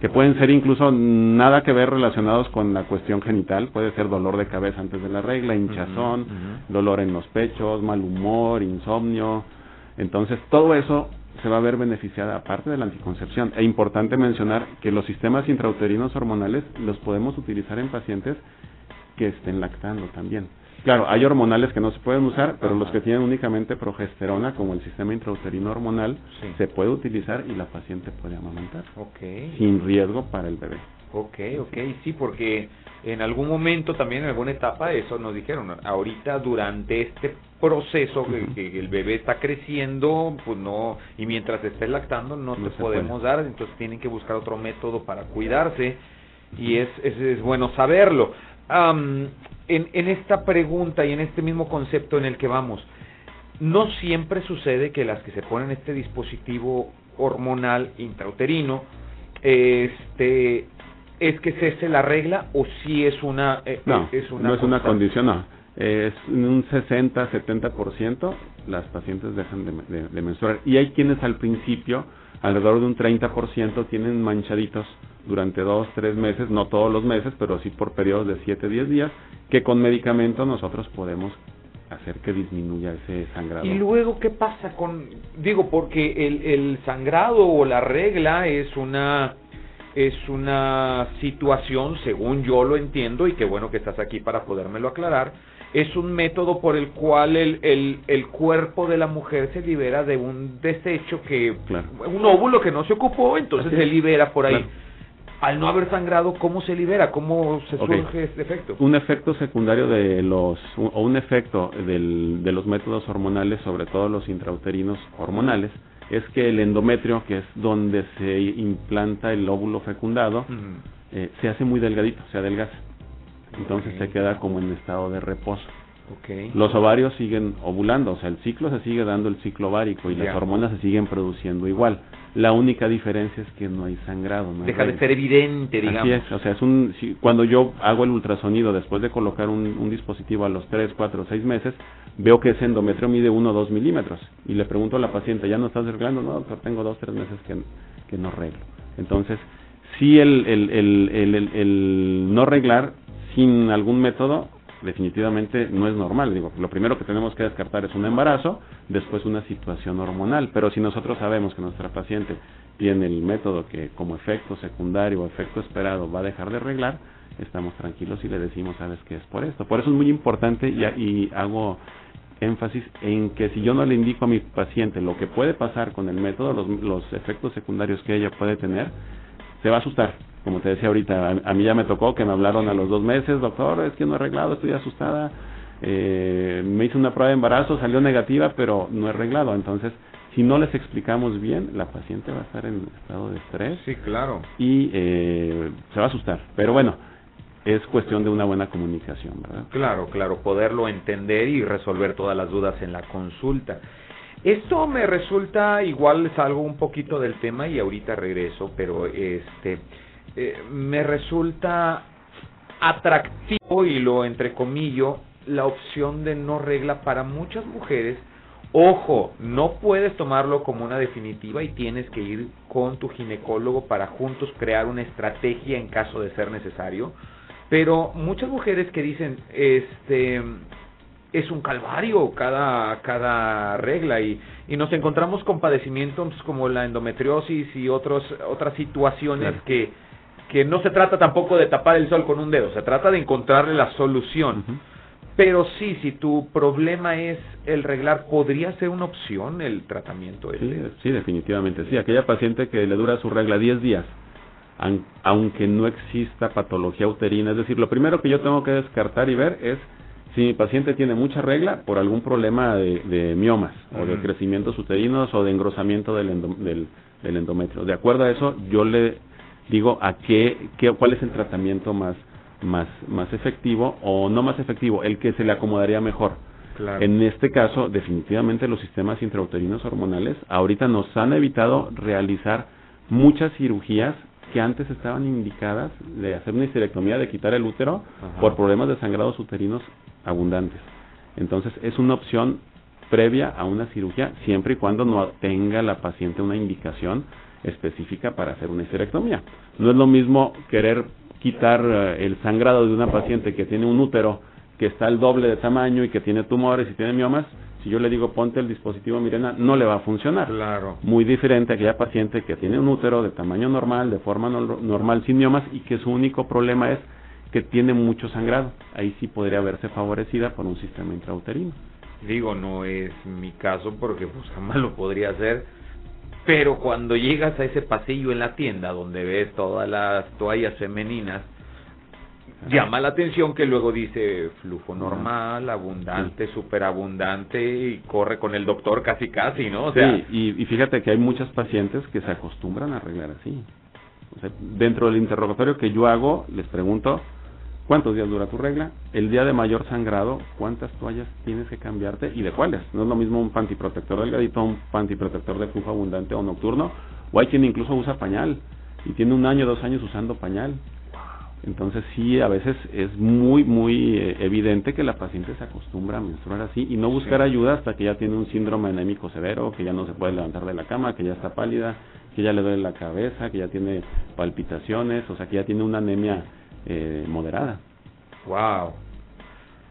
que pueden ser incluso nada que ver relacionados con la cuestión genital, puede ser dolor de cabeza antes de la regla, hinchazón, uh -huh. dolor en los pechos, mal humor, insomnio. Entonces, todo eso se va a ver beneficiada aparte de la anticoncepción. E importante mencionar que los sistemas intrauterinos hormonales los podemos utilizar en pacientes que estén lactando también. Claro, hay hormonales que no se pueden usar, pero los que tienen únicamente progesterona, como el sistema intrauterino hormonal, sí. se puede utilizar y la paciente puede amamantar. Okay. Sin riesgo para el bebé. Ok, ok, sí, porque en algún momento también, en alguna etapa, eso nos dijeron. Ahorita, durante este proceso que, que el bebé está creciendo, pues no, y mientras esté lactando, no, no te podemos puede. dar, entonces tienen que buscar otro método para cuidarse, y es, es, es bueno saberlo. Um, en, en, esta pregunta y en este mismo concepto en el que vamos, no siempre sucede que las que se ponen este dispositivo hormonal intrauterino, este, es que cese la regla o si es una, eh, no, es una no es una condición, no. Es un 60-70% las pacientes dejan de, de, de menstruar. Y hay quienes al principio, alrededor de un 30%, tienen manchaditos durante dos, tres meses, no todos los meses, pero sí por periodos de 7, 10 días, que con medicamento nosotros podemos hacer que disminuya ese sangrado. Y luego, ¿qué pasa con, digo, porque el, el sangrado o la regla es una es una situación, según yo lo entiendo, y qué bueno que estás aquí para podérmelo aclarar, es un método por el cual el, el, el cuerpo de la mujer se libera de un desecho que, un óvulo que no se ocupó, entonces se libera por ahí. Al no haber sangrado, ¿cómo se libera? ¿Cómo se surge este efecto? Un efecto secundario de los, o un efecto del, de los métodos hormonales, sobre todo los intrauterinos hormonales, es que el endometrio, que es donde se implanta el óvulo fecundado, eh, se hace muy delgadito, se adelgaza. Entonces se queda como en estado de reposo. Los ovarios siguen ovulando, o sea, el ciclo se sigue dando el ciclo ovárico y las hormonas se siguen produciendo igual. La única diferencia es que no hay sangrado. No Deja de ser evidente, digamos. Así es, o sea, es un, cuando yo hago el ultrasonido después de colocar un, un dispositivo a los 3, 4, 6 meses, veo que ese endometrio mide 1 o 2 milímetros y le pregunto a la paciente, ¿ya no estás arreglando? No, doctor, tengo 2, 3 meses que, que no arreglo. Entonces, si el, el, el, el, el no arreglar sin algún método definitivamente no es normal. Digo, lo primero que tenemos que descartar es un embarazo, después una situación hormonal. Pero si nosotros sabemos que nuestra paciente tiene el método que como efecto secundario o efecto esperado va a dejar de arreglar, estamos tranquilos y le decimos, sabes que es por esto. Por eso es muy importante y, y hago énfasis en que si yo no le indico a mi paciente lo que puede pasar con el método, los, los efectos secundarios que ella puede tener, se va a asustar como te decía ahorita, a, mí ya me tocó que me hablaron a los dos meses, doctor, es que no he arreglado, estoy asustada, eh, me hice una prueba de embarazo, salió negativa, pero no he arreglado. Entonces, si no les explicamos bien, la paciente va a estar en estado de estrés. Sí, claro. Y eh, se va a asustar. Pero bueno, es cuestión de una buena comunicación, ¿verdad? Claro, claro, poderlo entender y resolver todas las dudas en la consulta. Esto me resulta igual salgo un poquito del tema y ahorita regreso, pero este eh, me resulta atractivo y lo entrecomillo la opción de no regla para muchas mujeres. Ojo, no puedes tomarlo como una definitiva y tienes que ir con tu ginecólogo para juntos crear una estrategia en caso de ser necesario. Pero muchas mujeres que dicen, este, es un calvario cada, cada regla y, y nos encontramos con padecimientos como la endometriosis y otros, otras situaciones que que no se trata tampoco de tapar el sol con un dedo, se trata de encontrarle la solución. Pero sí, si tu problema es el reglar, ¿podría ser una opción el tratamiento? Sí, sí, definitivamente. Sí, aquella paciente que le dura su regla 10 días, aunque no exista patología uterina, es decir, lo primero que yo tengo que descartar y ver es si mi paciente tiene mucha regla por algún problema de, miomas o de crecimientos uterinos o de engrosamiento del, del, del endometrio. De acuerdo a eso, yo le digo a qué, qué cuál es el tratamiento más más más efectivo o no más efectivo, el que se le acomodaría mejor. En este caso, definitivamente los sistemas intrauterinos hormonales ahorita nos han evitado realizar muchas cirugías que antes estaban indicadas de hacer una histerectomía, de quitar el útero por problemas de sangrados uterinos abundantes. Entonces, es una opción previa a una cirugía siempre y cuando no tenga la paciente una indicación específica para hacer una histerectomía. No es lo mismo querer quitar eh, el sangrado de una paciente que tiene un útero que está el doble de tamaño y que tiene tumores y tiene miomas, si yo le digo ponte el dispositivo Mirena, no le va a funcionar. Claro. Muy diferente a aquella paciente que tiene un útero de tamaño normal, de forma normal, sin miomas y que su único problema es que tiene mucho sangrado. Ahí sí podría verse favorecida por un sistema intrauterino. Digo, no es mi caso porque pues jamás lo podría hacer pero cuando llegas a ese pasillo en la tienda donde ves todas las toallas femeninas, llama la atención que luego dice flujo normal, abundante, superabundante y corre con el doctor casi casi, ¿no? O sea, sí, y, y, fíjate que hay muchas pacientes que se acostumbran a arreglar así. O sea, dentro del interrogatorio que yo hago, les pregunto, ¿Cuántos días dura tu regla? El día de mayor sangrado, ¿cuántas toallas tienes que cambiarte y de cuáles? No es lo mismo un pantiprotector delgadito, un pantiprotector de flujo abundante o nocturno, o hay quien incluso usa pañal y tiene un año, dos años usando pañal. Entonces sí, a veces es muy, muy eh, evidente que la paciente se acostumbra a menstruar así y no buscar ayuda hasta que ya tiene un síndrome anémico severo, que ya no se puede levantar de la cama, que ya está pálida, que ya le duele la cabeza, que ya tiene palpitaciones, o sea, que ya tiene una anemia eh, moderada. Wow.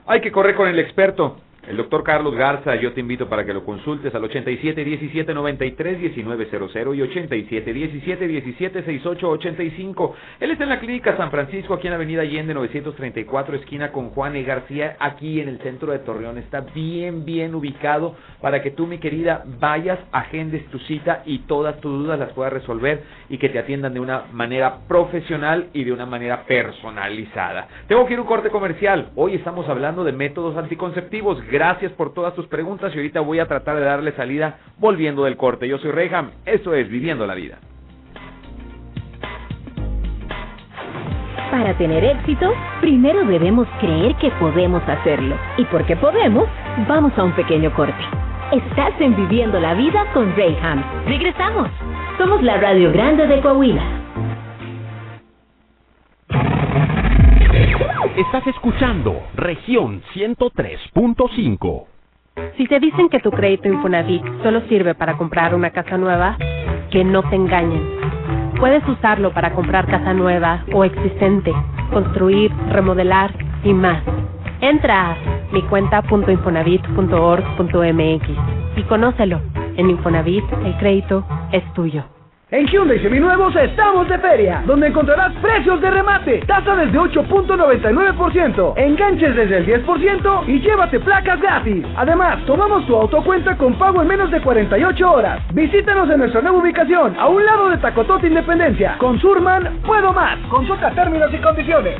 Hay que correr con el experto. El doctor Carlos Garza, yo te invito para que lo consultes al 87 17 93 1900 y 87 17 17 68 85. Él está en la clínica San Francisco, aquí en avenida Allende 934, esquina con Juan y García, aquí en el centro de Torreón. Está bien, bien ubicado para que tú, mi querida, vayas, agendes tu cita y todas tus dudas las puedas resolver y que te atiendan de una manera profesional y de una manera personalizada. Tengo que ir a un corte comercial. Hoy estamos hablando de métodos anticonceptivos. Gracias por todas tus preguntas y ahorita voy a tratar de darle salida volviendo del corte. Yo soy Reyham, esto es Viviendo la Vida. Para tener éxito, primero debemos creer que podemos hacerlo. Y porque podemos, vamos a un pequeño corte. Estás en Viviendo la Vida con Rayham. Regresamos. Somos la Radio Grande de Coahuila. Estás escuchando región 103.5. Si te dicen que tu crédito Infonavit solo sirve para comprar una casa nueva, que no te engañen. Puedes usarlo para comprar casa nueva o existente, construir, remodelar y más. Entra a micuenta.infonavit.org.mx y conócelo. En Infonavit el crédito es tuyo. En Hyundai Seminuevos estamos de feria, donde encontrarás precios de remate, tasa desde 8.99%, enganches desde el 10% y llévate placas gratis. Además, tomamos tu autocuenta con pago en menos de 48 horas. Visítanos en nuestra nueva ubicación, a un lado de Tacotote Independencia. Con Surman, puedo más. Consulta términos y condiciones.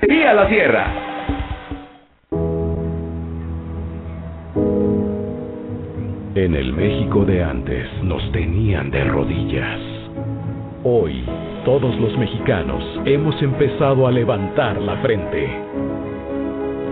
a la Sierra. En el México de antes nos tenían de rodillas. Hoy, todos los mexicanos hemos empezado a levantar la frente.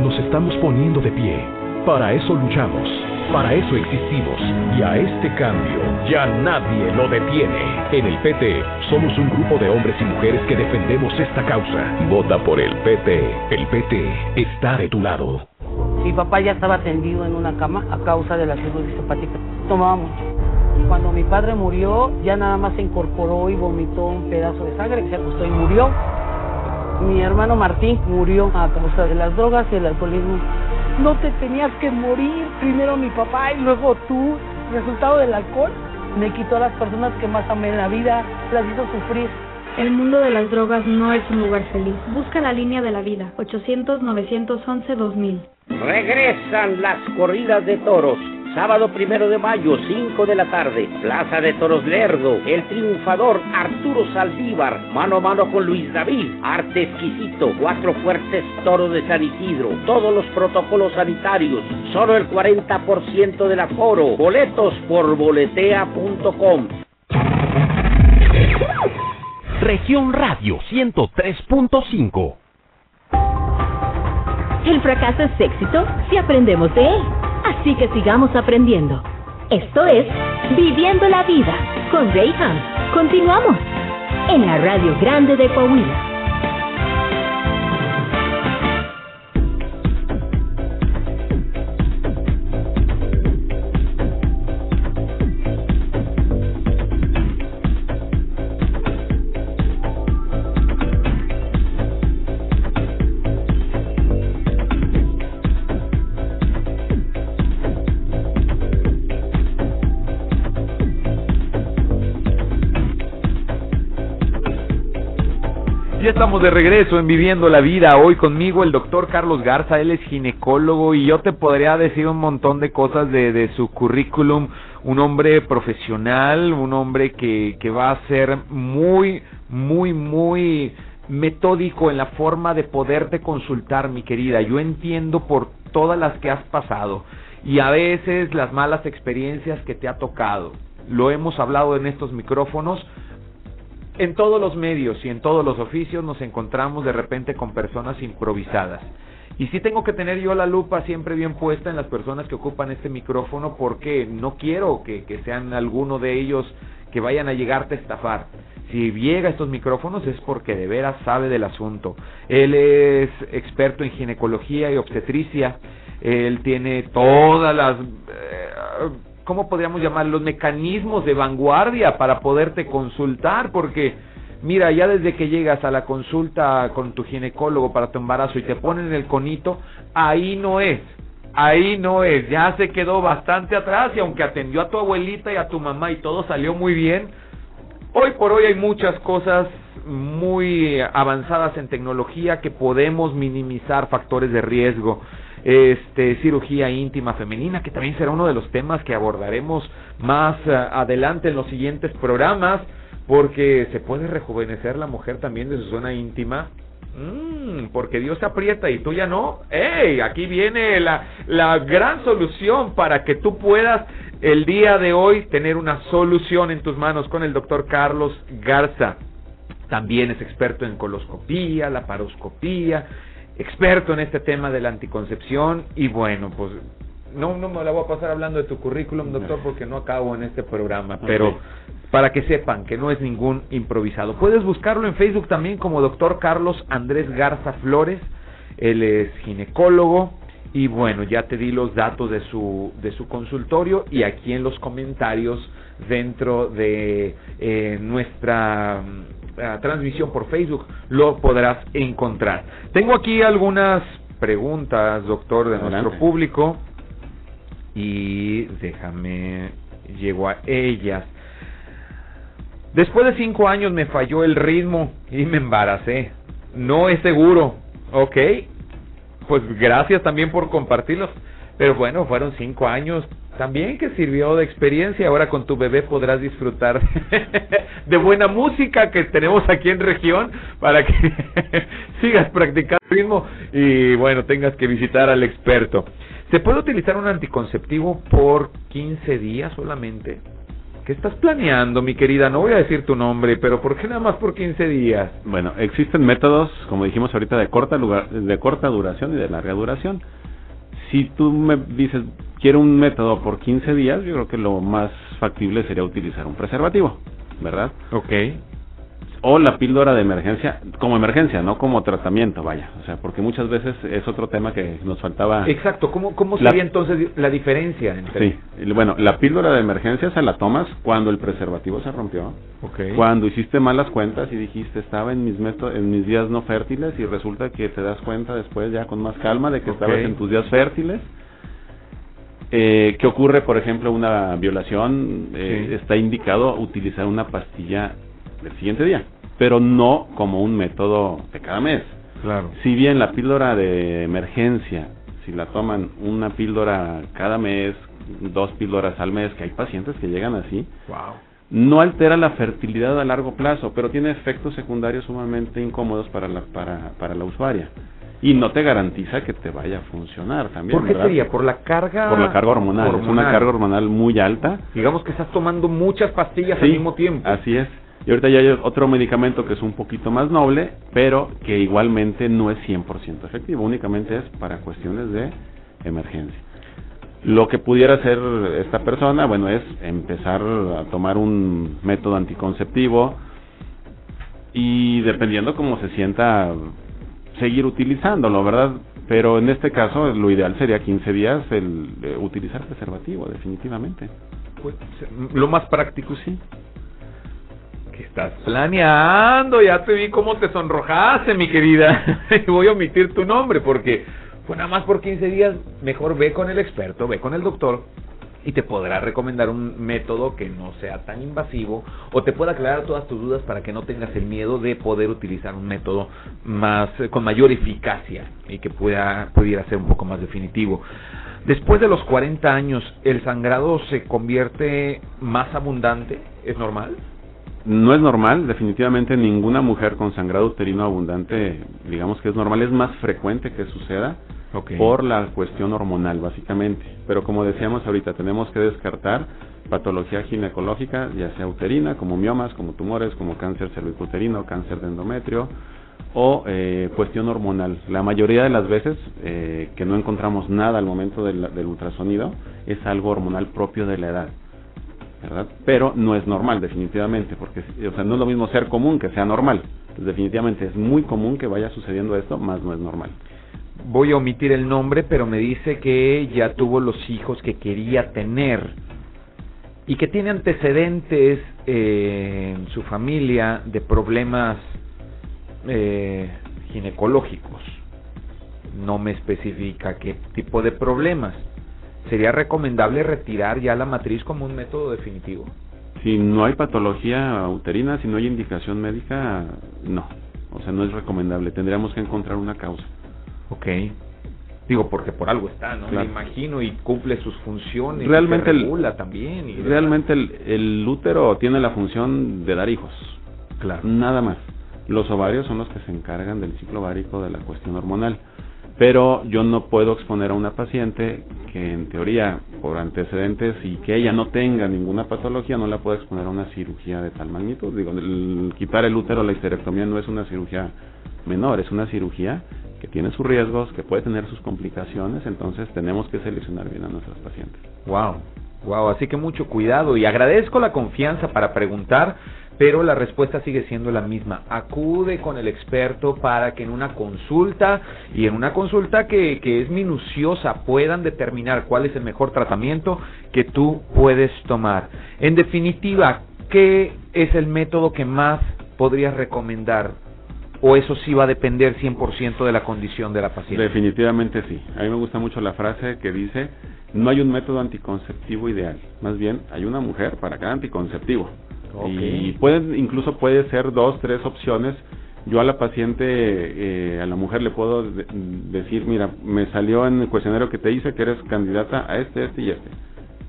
Nos estamos poniendo de pie. Para eso luchamos. Para eso existimos y a este cambio ya nadie lo detiene. En el PT somos un grupo de hombres y mujeres que defendemos esta causa. Vota por el PT. El PT está de tu lado. Mi papá ya estaba tendido en una cama a causa de la cirugía hepática. Tomaba mucho. Cuando mi padre murió, ya nada más se incorporó y vomitó un pedazo de sangre, se acostó y murió. Mi hermano Martín murió a causa de las drogas y el alcoholismo no te tenías que morir, primero mi papá y luego tú, resultado del alcohol, me quitó a las personas que más amé en la vida, las hizo sufrir. El mundo de las drogas no es un lugar feliz. Busca la línea de la vida, 800-911-2000. Regresan las corridas de toros Sábado primero de mayo, 5 de la tarde, Plaza de Toros Lerdo, el triunfador Arturo Saldívar, mano a mano con Luis David, arte exquisito, cuatro fuertes toros de San Isidro, todos los protocolos sanitarios, solo el 40% del aforo, boletos por boletea.com. Región Radio 103.5 El fracaso es éxito si aprendemos de él. Así que sigamos aprendiendo. Esto es Viviendo la Vida con Rayham. Continuamos en la Radio Grande de Coahuila. Estamos de regreso en Viviendo la Vida. Hoy conmigo el doctor Carlos Garza, él es ginecólogo y yo te podría decir un montón de cosas de, de su currículum. Un hombre profesional, un hombre que, que va a ser muy, muy, muy metódico en la forma de poderte consultar, mi querida. Yo entiendo por todas las que has pasado y a veces las malas experiencias que te ha tocado. Lo hemos hablado en estos micrófonos en todos los medios y en todos los oficios nos encontramos de repente con personas improvisadas. Y sí tengo que tener yo la lupa siempre bien puesta en las personas que ocupan este micrófono porque no quiero que, sean alguno de ellos que vayan a llegarte a estafar. Si llega a estos micrófonos es porque de veras sabe del asunto. Él es experto en ginecología y obstetricia. Él tiene todas las... Eh, ¿Cómo podríamos llamar? Los mecanismos de vanguardia para poderte consultar porque Mira, ya desde que llegas a la consulta con tu ginecólogo para tu embarazo y te ponen el conito, ahí no es. Ahí no es, ya se quedó bastante atrás y aunque atendió a tu abuelita y a tu mamá y todo salió muy bien, hoy por hoy hay muchas cosas muy avanzadas en tecnología que podemos minimizar factores de riesgo. Este, cirugía íntima femenina, que también será uno de los temas que abordaremos más uh, adelante en los siguientes programas porque se puede rejuvenecer la mujer también de su zona íntima. Mm, porque Dios se aprieta y tú ya no. ¡Ey! Aquí viene la, la gran solución para que tú puedas el día de hoy tener una solución en tus manos con el doctor Carlos Garza. También es experto en coloscopía, la paroscopía, experto en este tema de la anticoncepción y bueno, pues no, no me la voy a pasar hablando de tu currículum, doctor, porque no acabo en este programa, pero para que sepan que no es ningún improvisado. Puedes buscarlo en Facebook también como doctor Carlos Andrés Garza Flores, él es ginecólogo y bueno, ya te di los datos de su, de su consultorio y aquí en los comentarios dentro de eh, nuestra mm, transmisión por Facebook lo podrás encontrar. Tengo aquí algunas preguntas, doctor, de nuestro público y déjame, llego a ellas. Después de cinco años me falló el ritmo y me embaracé. No es seguro, ¿ok? Pues gracias también por compartirlos. Pero bueno, fueron cinco años también que sirvió de experiencia. Ahora con tu bebé podrás disfrutar de buena música que tenemos aquí en región para que sigas practicando el ritmo y bueno, tengas que visitar al experto. ¿Se puede utilizar un anticonceptivo por 15 días solamente? ¿Qué estás planeando, mi querida? No voy a decir tu nombre, pero ¿por qué nada más por 15 días? Bueno, existen métodos, como dijimos ahorita, de corta, de corta duración y de larga duración. Si tú me dices, quiero un método por 15 días, yo creo que lo más factible sería utilizar un preservativo, ¿verdad? Ok o la píldora de emergencia como emergencia, no como tratamiento, vaya, o sea, porque muchas veces es otro tema que nos faltaba. Exacto, ¿cómo, cómo sería entonces la diferencia entre? Sí, bueno, la píldora de emergencia se la tomas cuando el preservativo se rompió, okay. cuando hiciste malas cuentas y dijiste estaba en mis en mis días no fértiles y resulta que te das cuenta después ya con más calma de que estabas en tus días fértiles. Eh, ¿Qué ocurre, por ejemplo, una violación? Eh, Está indicado utilizar una pastilla del siguiente día, pero no como un método de cada mes. Claro. Si bien la píldora de emergencia, si la toman una píldora cada mes, dos píldoras al mes, que hay pacientes que llegan así, wow. no altera la fertilidad a largo plazo, pero tiene efectos secundarios sumamente incómodos para la, para, para la usuaria y no te garantiza que te vaya a funcionar también. ¿Por qué sería? ¿Por la carga? Por la carga hormonal. Es una carga hormonal muy alta. Digamos que estás tomando muchas pastillas al mismo tiempo. Así es. Y ahorita ya hay otro medicamento que es un poquito más noble, pero que igualmente no es 100% efectivo, únicamente es para cuestiones de emergencia. Lo que pudiera hacer esta persona, bueno, es empezar a tomar un método anticonceptivo y dependiendo cómo se sienta, seguir utilizándolo, ¿verdad? Pero en este caso lo ideal sería 15 días el eh, utilizar preservativo, definitivamente. Pues, lo más práctico, sí estás planeando? Ya te vi cómo te sonrojaste, mi querida. y voy a omitir tu nombre porque fue nada más por 15 días. Mejor ve con el experto, ve con el doctor y te podrá recomendar un método que no sea tan invasivo o te pueda aclarar todas tus dudas para que no tengas el miedo de poder utilizar un método más con mayor eficacia y que pueda pudiera ser un poco más definitivo. Después de los 40 años, ¿el sangrado se convierte más abundante? ¿Es normal? No es normal, definitivamente ninguna mujer con sangrado uterino abundante, digamos que es normal, es más frecuente que suceda por la cuestión hormonal básicamente. Pero como decíamos ahorita, tenemos que descartar patología ginecológica, ya sea uterina, como miomas, como tumores, como cáncer cervicouterino, cáncer de endometrio o eh, cuestión hormonal. La mayoría de las veces eh, que no encontramos nada al momento del, del ultrasonido es algo hormonal propio de la edad. Pero no es normal, definitivamente, porque o sea, no es lo mismo ser común que sea normal. Definitivamente es muy común que vaya sucediendo esto, más no es normal. Voy a omitir el nombre, pero me dice que ya tuvo los hijos que quería tener y que tiene antecedentes eh, en su familia de problemas eh, ginecológicos. No me especifica qué tipo de problemas. ¿Sería recomendable retirar ya la matriz como un método definitivo? Si no hay patología uterina, si no hay indicación médica, no. O sea, no es recomendable. Tendríamos que encontrar una causa. Ok. Digo, porque por algo está, ¿no? Claro. Me imagino y cumple sus funciones. Realmente y el- también. Realmente el, el útero tiene la función de dar hijos. Claro. Nada más. Los ovarios son los que se encargan del ciclo ovárico de la cuestión hormonal. Pero yo no puedo exponer a una paciente que en teoría, por antecedentes y que ella no tenga ninguna patología, no la puedo exponer a una cirugía de tal magnitud. Digo, el quitar el útero, la histerectomía no es una cirugía menor, es una cirugía que tiene sus riesgos, que puede tener sus complicaciones, entonces tenemos que seleccionar bien a nuestras pacientes. Wow, wow, así que mucho cuidado y agradezco la confianza para preguntar, pero la respuesta sigue siendo la misma. Acude con el experto para que en una consulta y en una consulta que, que es minuciosa puedan determinar cuál es el mejor tratamiento que tú puedes tomar. En definitiva, ¿qué es el método que más podrías recomendar? ¿O eso sí va a depender 100% de la condición de la paciente? Definitivamente sí. A mí me gusta mucho la frase que dice, no hay un método anticonceptivo ideal, más bien hay una mujer para cada anticonceptivo. Ok. Y pueden, incluso puede ser dos, tres opciones. Yo a la paciente, eh, a la mujer le puedo de- decir, mira, me salió en el cuestionario que te hice que eres candidata a este, este y este.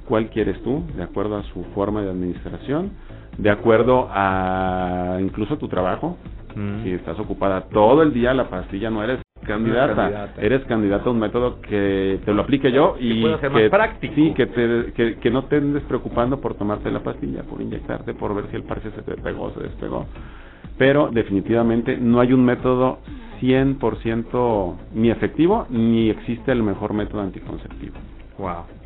¿Cuál quieres tú? De acuerdo a su forma de administración, de acuerdo a incluso tu trabajo. Mm. Si estás ocupada todo el día, la pastilla no eres candidata. candidata. Eres candidata a un método que te lo aplique yo y que, más práctico. Sí, que, te, que, que no te andes preocupando por tomarte la pastilla, por inyectarte, por ver si el parche se te pegó o se despegó. Pero definitivamente no hay un método 100% ni efectivo ni existe el mejor método anticonceptivo. Wow.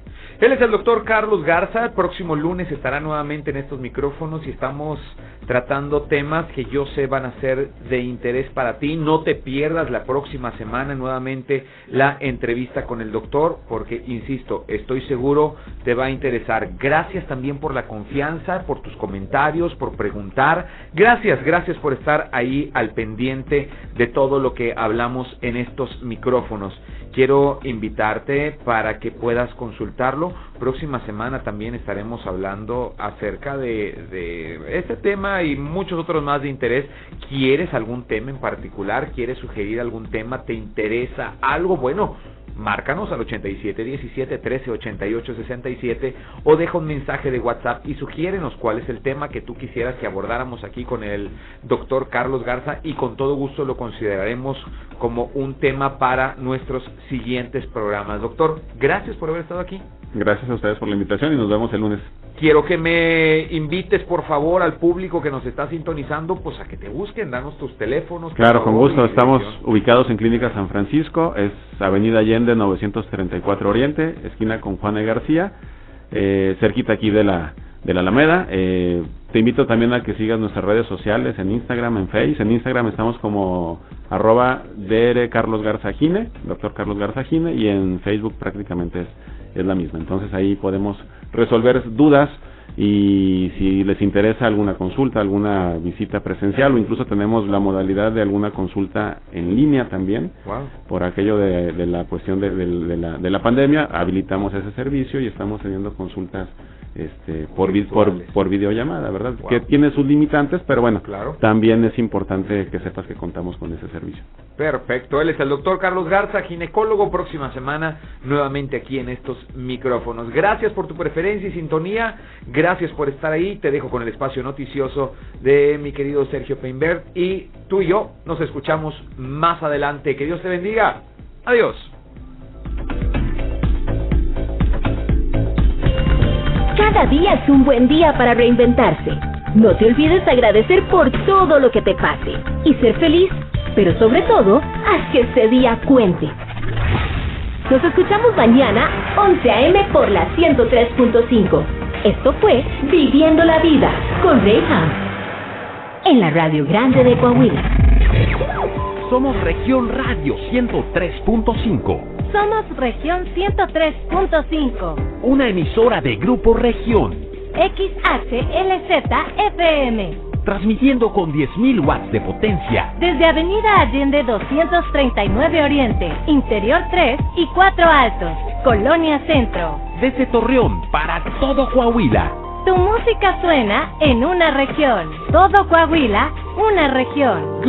Él es el doctor Carlos Garza. El próximo lunes estará nuevamente en estos micrófonos y estamos tratando temas que yo sé van a ser de interés para ti. No te pierdas la próxima semana nuevamente la entrevista con el doctor porque, insisto, estoy seguro te va a interesar. Gracias también por la confianza, por tus comentarios, por preguntar. Gracias, gracias por estar ahí al pendiente de todo lo que hablamos en estos micrófonos. Quiero invitarte para que puedas consultarlo. Próxima semana también estaremos hablando acerca de, de este tema y muchos otros más de interés. ¿Quieres algún tema en particular? ¿Quieres sugerir algún tema? ¿Te interesa algo? Bueno, márcanos al 87 17 13 88 67 o deja un mensaje de WhatsApp y sugiérenos cuál es el tema que tú quisieras que abordáramos aquí con el doctor Carlos Garza y con todo gusto lo consideraremos como un tema para nuestros siguientes programas. Doctor, gracias por haber estado aquí. Gracias a ustedes por la invitación y nos vemos el lunes. Quiero que me invites, por favor, al público que nos está sintonizando, pues a que te busquen, danos tus teléfonos. Claro, con gusto. Estamos ubicados en Clínica San Francisco, es Avenida Allende 934 Oriente, esquina con Juana y García, eh, cerquita aquí de la de la Alameda. Eh, te invito también a que sigas nuestras redes sociales en Instagram, en Face. En Instagram estamos como arroba DR Carlos Garzagine, doctor Carlos Garzagine, y en Facebook prácticamente es, es la misma. Entonces ahí podemos resolver dudas y si les interesa alguna consulta, alguna visita presencial o incluso tenemos la modalidad de alguna consulta en línea también Wow. por aquello de, de la cuestión de, de- de la, de la pandemia, habilitamos ese servicio y estamos teniendo consultas este, por, por, por videollamada, ¿verdad? Wow. Que tiene sus limitantes, pero bueno, Claro. también es importante que sepas que contamos con ese servicio. Perfecto, él es el doctor Carlos Garza, ginecólogo, próxima semana nuevamente aquí en estos micrófonos. Gracias por tu preferencia y sintonía, gracias por estar ahí, te dejo con el espacio noticioso de mi querido Sergio Peinbert y tú y yo nos escuchamos más adelante. Que Dios te bendiga. Adiós. Cada día es un buen día para reinventarse. No te olvides de agradecer por todo lo que te pase y ser feliz pero sobre todo, haz que este día cuente. Nos escuchamos mañana, 11 a.m. por la 103.5. Esto fue Viviendo la Vida con Reyham. En la Radio Grande de Coahuila. Somos Región Radio 103.5. Somos Región 103.5. Una emisora de Grupo Región. XHLZ FM. Transmitiendo con 10.000 watts de potencia. Desde Avenida Allende 239 Oriente, Interior 3 y 4 Altos, Colonia Centro. Desde Torreón para todo Coahuila. Tu música suena en una región. Todo Coahuila, una región.